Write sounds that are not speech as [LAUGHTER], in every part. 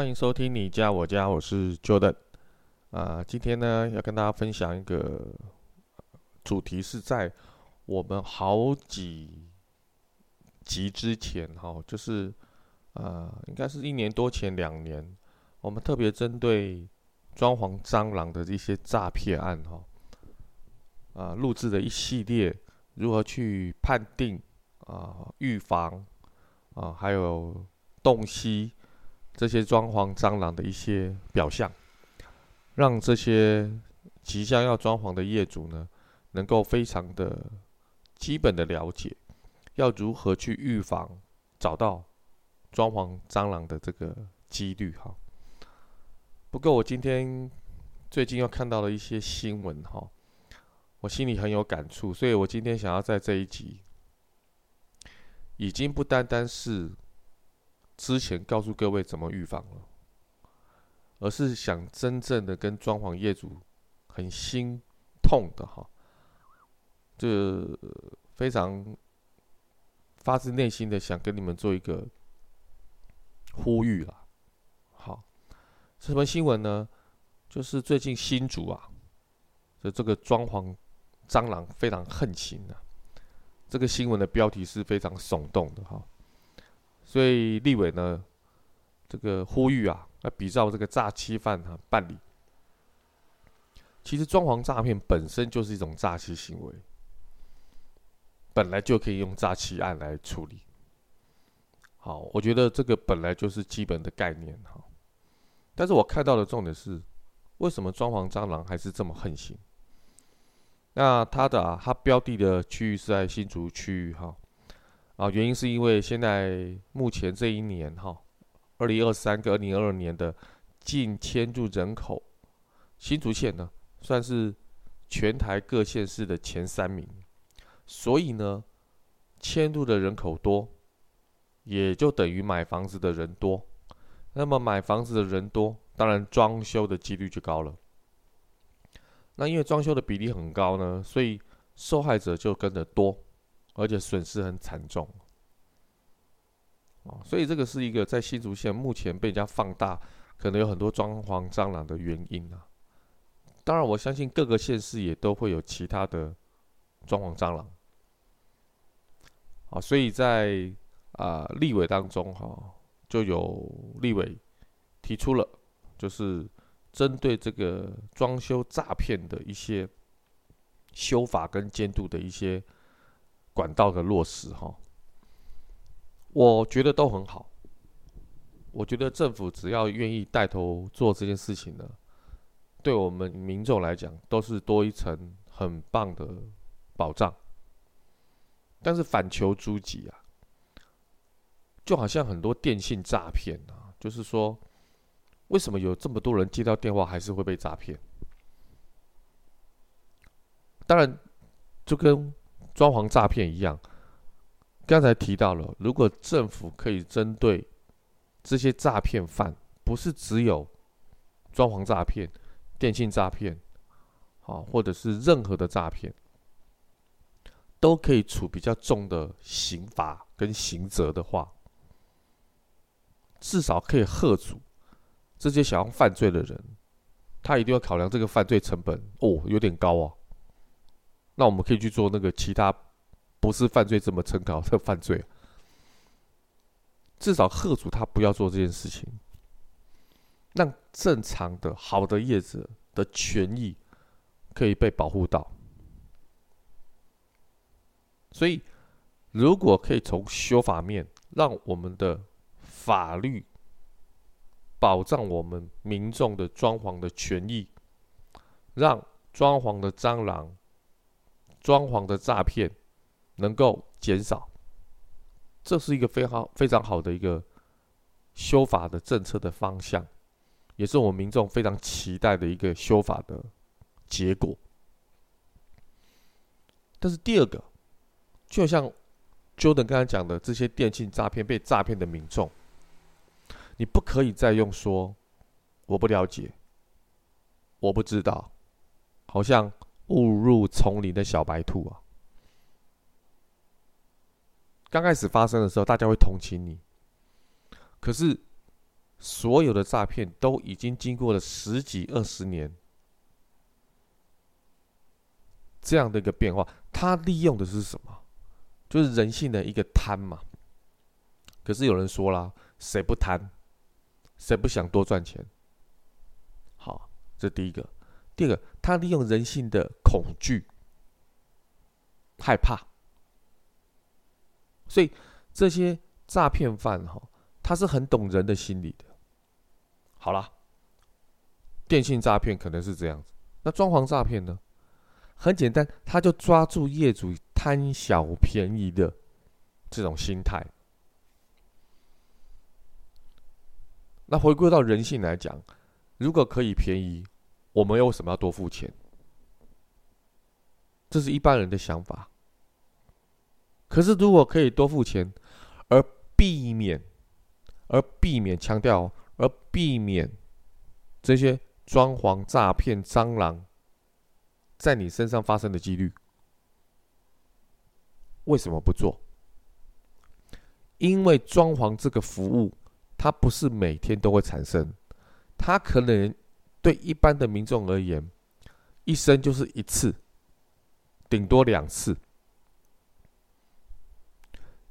欢迎收听你家我家，我是 Jordan。啊，今天呢要跟大家分享一个主题，是在我们好几集之前哈，就是呃，应该是一年多前两年，我们特别针对装潢蟑螂的这些诈骗案哈，啊，录制的一系列如何去判定啊、预防啊，还有洞悉这些装潢蟑螂的一些表象。让这些即将要装潢的业主呢，能够非常的基本的了解，要如何去预防找到装潢蟑螂的这个几率哈。不过我今天最近又看到了一些新闻哈，我心里很有感触，所以我今天想要在这一集，已经不单单是之前告诉各位怎么预防了。而是想真正的跟装潢业主很心痛的哈，这非常发自内心的想跟你们做一个呼吁啦。好，什么新闻呢？就是最近新竹啊，的这个装潢蟑螂非常横行啊。这个新闻的标题是非常耸动的哈，所以立委呢，这个呼吁啊。那比照这个诈欺犯哈办理，其实装潢诈骗本身就是一种诈欺行为，本来就可以用诈欺案来处理。好，我觉得这个本来就是基本的概念哈。但是我看到的重点是，为什么装潢蟑螂还是这么横行？那它的啊，它标的的区域是在新竹区域哈，啊原因是因为现在目前这一年哈。二零二三跟二零二二年的净迁入人口，新竹县呢算是全台各县市的前三名，所以呢，迁入的人口多，也就等于买房子的人多。那么买房子的人多，当然装修的几率就高了。那因为装修的比例很高呢，所以受害者就跟着多，而且损失很惨重。所以这个是一个在新竹县目前被人家放大，可能有很多装潢蟑螂的原因啊。当然，我相信各个县市也都会有其他的装潢蟑螂。啊，所以在啊立委当中哈，就有立委提出了，就是针对这个装修诈骗的一些修法跟监督的一些管道的落实哈。我觉得都很好。我觉得政府只要愿意带头做这件事情呢，对我们民众来讲都是多一层很棒的保障。但是反求诸己啊，就好像很多电信诈骗啊，就是说，为什么有这么多人接到电话还是会被诈骗？当然，就跟装潢诈骗一样。刚才提到了，如果政府可以针对这些诈骗犯，不是只有装潢诈骗、电信诈骗，啊，或者是任何的诈骗，都可以处比较重的刑罚跟刑责的话，至少可以吓阻这些想要犯罪的人，他一定要考量这个犯罪成本哦，有点高啊。那我们可以去做那个其他。不是犯罪这么称高的犯罪，至少贺主他不要做这件事情，让正常的好的业者的权益可以被保护到。所以，如果可以从修法面让我们的法律保障我们民众的装潢的权益，让装潢的蟑螂、装潢的诈骗。能够减少，这是一个非常非常好的一个修法的政策的方向，也是我们民众非常期待的一个修法的结果。但是第二个，就像 Jordan 刚才讲的，这些电信诈骗被诈骗的民众，你不可以再用说我不了解，我不知道，好像误入丛林的小白兔啊。刚开始发生的时候，大家会同情你。可是，所有的诈骗都已经经过了十几二十年这样的一个变化，它利用的是什么？就是人性的一个贪嘛。可是有人说啦，谁不贪？谁不想多赚钱？好，这第一个。第二个，他利用人性的恐惧、害怕。所以这些诈骗犯哈，他是很懂人的心理的。好了，电信诈骗可能是这样子，那装潢诈骗呢？很简单，他就抓住业主贪小便宜的这种心态。那回归到人性来讲，如果可以便宜，我们为什么要多付钱？这是一般人的想法。可是，如果可以多付钱，而避免，而避免强调，而避免这些装潢诈骗蟑螂在你身上发生的几率，为什么不做？因为装潢这个服务，它不是每天都会产生，它可能对一般的民众而言，一生就是一次，顶多两次。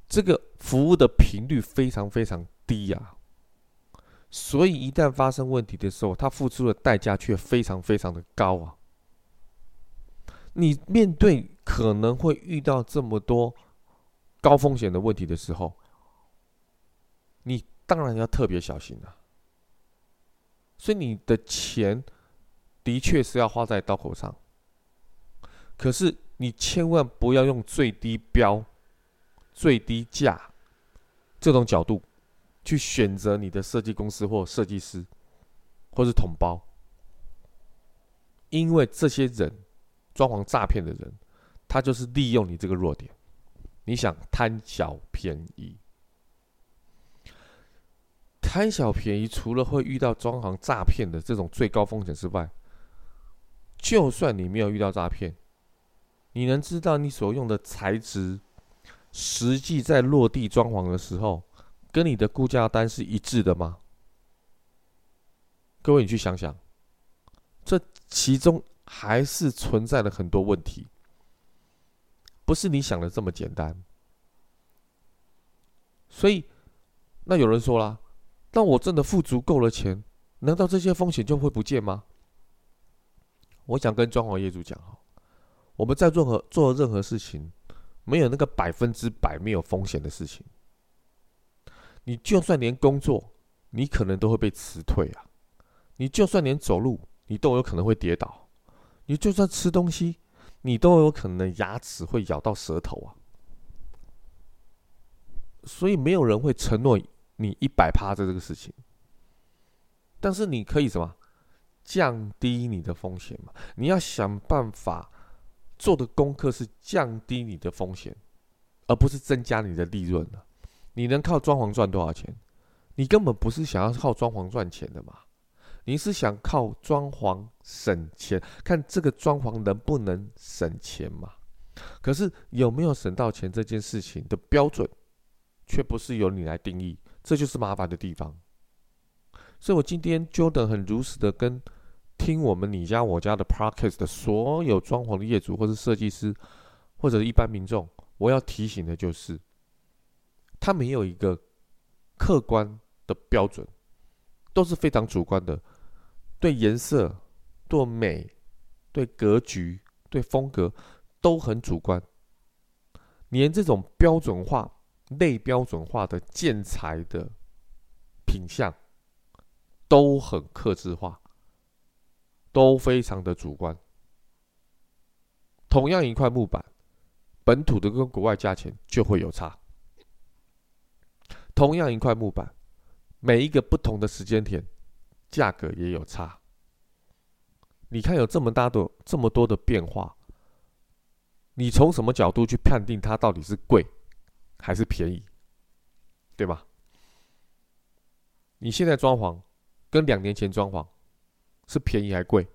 这个服务的频率非常非常低呀，所以一旦发生问题的时候，他付出的代价却非常非常的高啊。你面对可能会遇到这么多高风险的问题的时候，你当然要特别小心了。所以你的钱的确是要花在刀口上，可是你千万不要用最低标。最低价这种角度去选择你的设计公司或设计师，或是统包，因为这些人装潢诈骗的人，他就是利用你这个弱点，你想贪小便宜，贪小便宜，除了会遇到装潢诈骗的这种最高风险之外，就算你没有遇到诈骗，你能知道你所用的材质？实际在落地装潢的时候，跟你的估价单是一致的吗？各位，你去想想，这其中还是存在了很多问题，不是你想的这么简单。所以，那有人说啦，当我真的付足够了钱，难道这些风险就会不见吗？我想跟装潢业主讲哈，我们在任何做任何事情。没有那个百分之百没有风险的事情，你就算连工作，你可能都会被辞退啊！你就算连走路，你都有可能会跌倒；你就算吃东西，你都有可能牙齿会咬到舌头啊！所以没有人会承诺你一百趴的这个事情，但是你可以什么降低你的风险嘛？你要想办法。做的功课是降低你的风险，而不是增加你的利润。你能靠装潢赚多少钱？你根本不是想要靠装潢赚钱的嘛？你是想靠装潢省钱，看这个装潢能不能省钱嘛？可是有没有省到钱这件事情的标准，却不是由你来定义，这就是麻烦的地方。所以我今天 Jordan 很如实的跟。听我们你家我家的 Podcast 的所有装潢的业主，或是设计师，或者一般民众，我要提醒的就是，他没有一个客观的标准，都是非常主观的，对颜色、对美、对格局、对风格都很主观，连这种标准化、类标准化的建材的品相都很客制化。都非常的主观。同样一块木板，本土的跟国外价钱就会有差。同样一块木板，每一个不同的时间点，价格也有差。你看有这么大的这么多的变化，你从什么角度去判定它到底是贵还是便宜，对吧？你现在装潢跟两年前装潢是便宜还贵？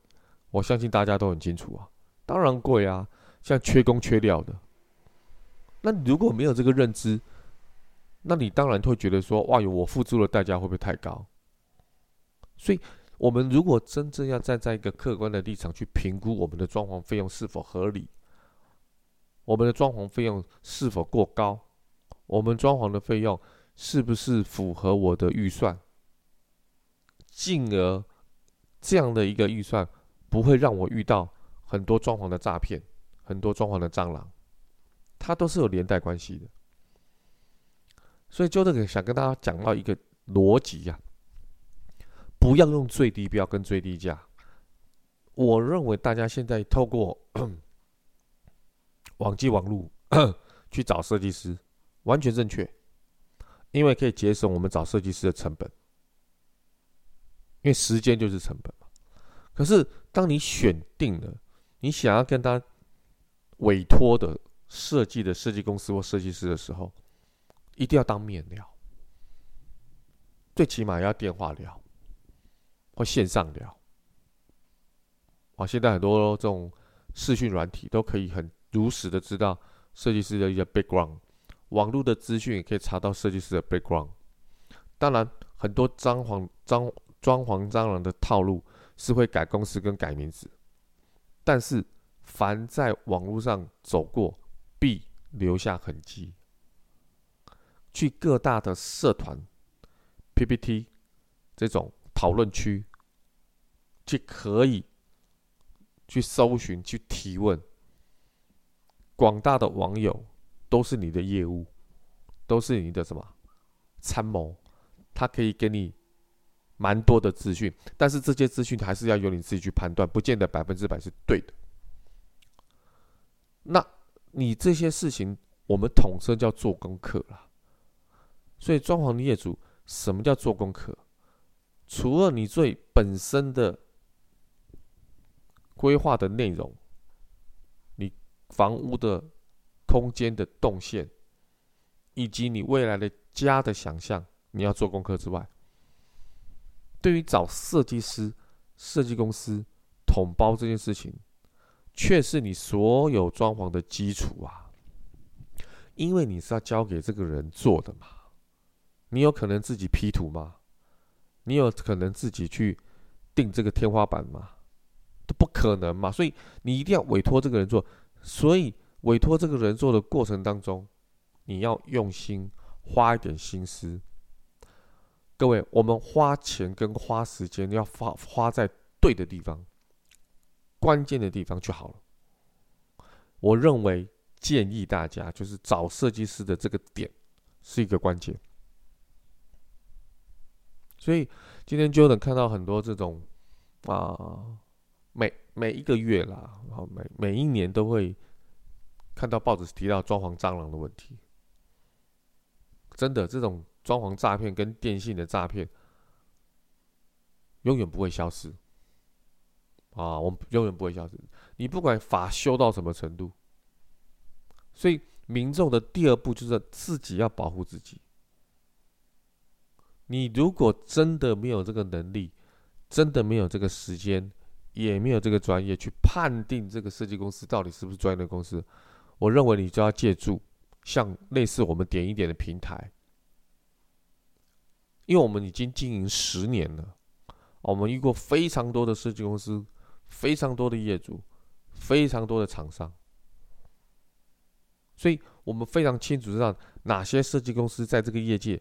我相信大家都很清楚啊，当然贵啊，像缺工缺料的。那如果没有这个认知，那你当然会觉得说，哇哟，我付出的代价会不会太高？所以，我们如果真正要站在一个客观的立场去评估我们的装潢费用是否合理，我们的装潢费用是否过高，我们装潢的费用是不是符合我的预算？进而，这样的一个预算不会让我遇到很多装潢的诈骗，很多装潢的蟑螂，它都是有连带关系的。所以，就这个想跟大家讲到一个逻辑呀，不要用最低标跟最低价。我认为大家现在透过 [COUGHS] 网际网路 [COUGHS] 去找设计师，完全正确，因为可以节省我们找设计师的成本。因为时间就是成本嘛。可是，当你选定了你想要跟他委托的设计的设计公司或设计师的时候，一定要当面聊，最起码要电话聊或线上聊。啊，现在很多这种视讯软体都可以很如实的知道设计师的一些 background，网络的资讯也可以查到设计师的 background。当然，很多装潢装。装潢蟑螂的套路是会改公司跟改名字，但是凡在网络上走过，必留下痕迹。去各大的社团、PPT 这种讨论区，去可以去搜寻、去提问。广大的网友都是你的业务，都是你的什么参谋，他可以给你。蛮多的资讯，但是这些资讯还是要由你自己去判断，不见得百分之百是对的。那你这些事情，我们统称叫做功课啦。所以，装潢的业主，什么叫做功课？除了你最本身的规划的内容，你房屋的空间的动线，以及你未来的家的想象，你要做功课之外，对于找设计师、设计公司统包这件事情，却是你所有装潢的基础啊！因为你是要交给这个人做的嘛，你有可能自己 P 图吗？你有可能自己去定这个天花板吗？都不可能嘛！所以你一定要委托这个人做。所以委托这个人做的过程当中，你要用心，花一点心思。各位，我们花钱跟花时间要花花在对的地方，关键的地方就好了。我认为建议大家就是找设计师的这个点是一个关键。所以今天就能看到很多这种啊，每每一个月啦，然后每每一年都会看到报纸提到装潢蟑螂的问题，真的这种。装潢诈骗跟电信的诈骗永远不会消失啊！我们永远不会消失。你不管法修到什么程度，所以民众的第二步就是自己要保护自己。你如果真的没有这个能力，真的没有这个时间，也没有这个专业去判定这个设计公司到底是不是专业的公司，我认为你就要借助像类似我们点一点的平台。因为我们已经经营十年了，我们遇过非常多的设计公司，非常多的业主，非常多的厂商，所以我们非常清楚知道哪些设计公司在这个业界，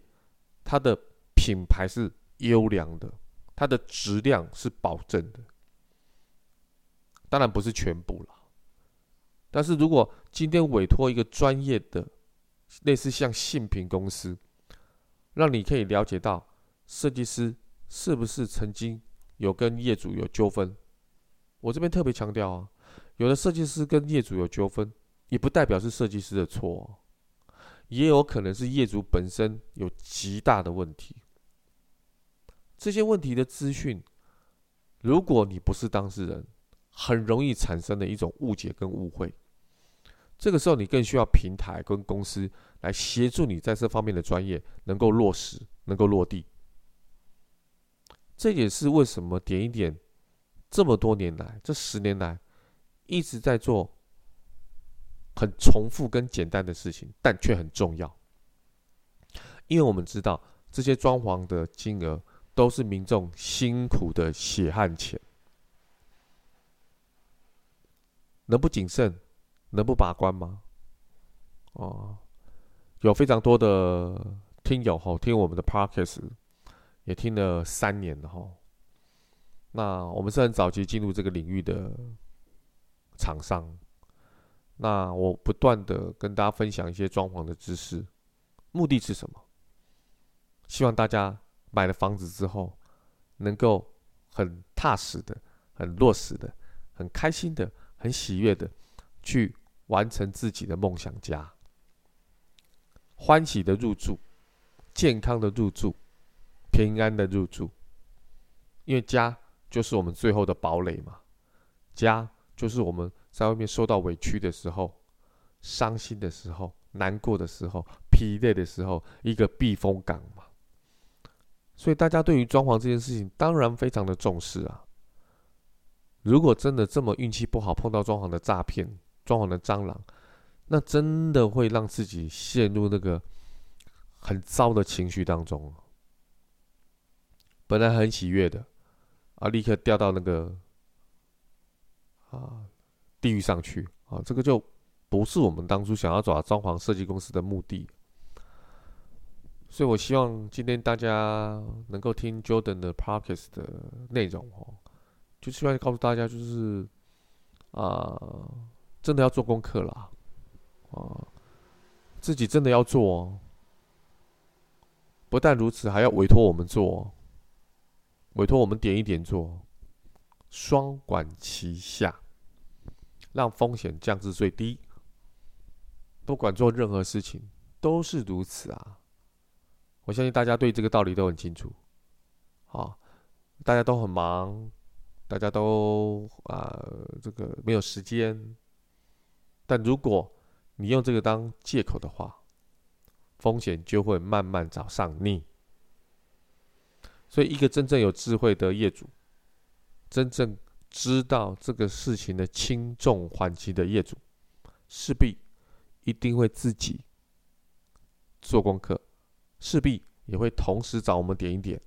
它的品牌是优良的，它的质量是保证的。当然不是全部了，但是如果今天委托一个专业的，类似像信评公司。让你可以了解到设计师是不是曾经有跟业主有纠纷。我这边特别强调啊，有的设计师跟业主有纠纷，也不代表是设计师的错，也有可能是业主本身有极大的问题。这些问题的资讯，如果你不是当事人，很容易产生的一种误解跟误会。这个时候，你更需要平台跟公司来协助你在这方面的专业能够落实，能够落地。这也是为什么点一点这么多年来，这十年来一直在做很重复跟简单的事情，但却很重要。因为我们知道这些装潢的金额都是民众辛苦的血汗钱，能不谨慎，能不把关吗？哦，有非常多的听友吼，听我们的 Podcast 也听了三年了吼。那我们是很早期进入这个领域的厂商，那我不断的跟大家分享一些装潢的知识，目的是什么？希望大家买了房子之后，能够很踏实的、很落实的、很开心的、很喜悦的去完成自己的梦想家，欢喜的入住，健康的入住，平安的入住。因为家就是我们最后的堡垒嘛，家就是我们在外面受到委屈的时候、伤心的时候、难过的时候、疲累的时候，一个避风港嘛。所以大家对于装潢这件事情，当然非常的重视啊。如果真的这么运气不好，碰到装潢的诈骗、装潢的蟑螂，那真的会让自己陷入那个很糟的情绪当中。本来很喜悦的，啊，立刻掉到那个啊地狱上去啊，这个就不是我们当初想要找装潢设计公司的目的。所以，我希望今天大家能够听 Jordan 的 Podcast 的内容哦，就希望告诉大家，就是啊，真的要做功课啦，啊，自己真的要做哦。不但如此，还要委托我们做，委托我们点一点做，双管齐下，让风险降至最低。不管做任何事情，都是如此啊。我相信大家对这个道理都很清楚，好，大家都很忙，大家都啊、这个没有时间。但如果你用这个当借口的话，风险就会慢慢找上你。所以，一个真正有智慧的业主，真正知道这个事情的轻重缓急的业主，势必一定会自己做功课。势必也会同时找我们点一点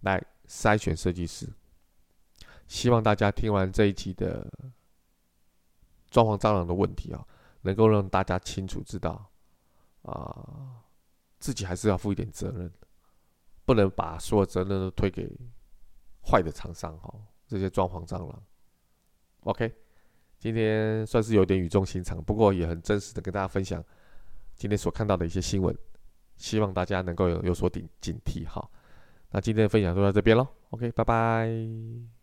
来筛选设计师。希望大家听完这一集的装潢蟑螂的问题啊，能够让大家清楚知道啊，自己还是要负一点责任，不能把所有责任都推给坏的厂商哈。这些装潢蟑螂，OK，今天算是有点语重心长，不过也很真实的跟大家分享今天所看到的一些新闻。希望大家能够有有所警警惕，好，那今天的分享就到这边喽，OK，拜拜。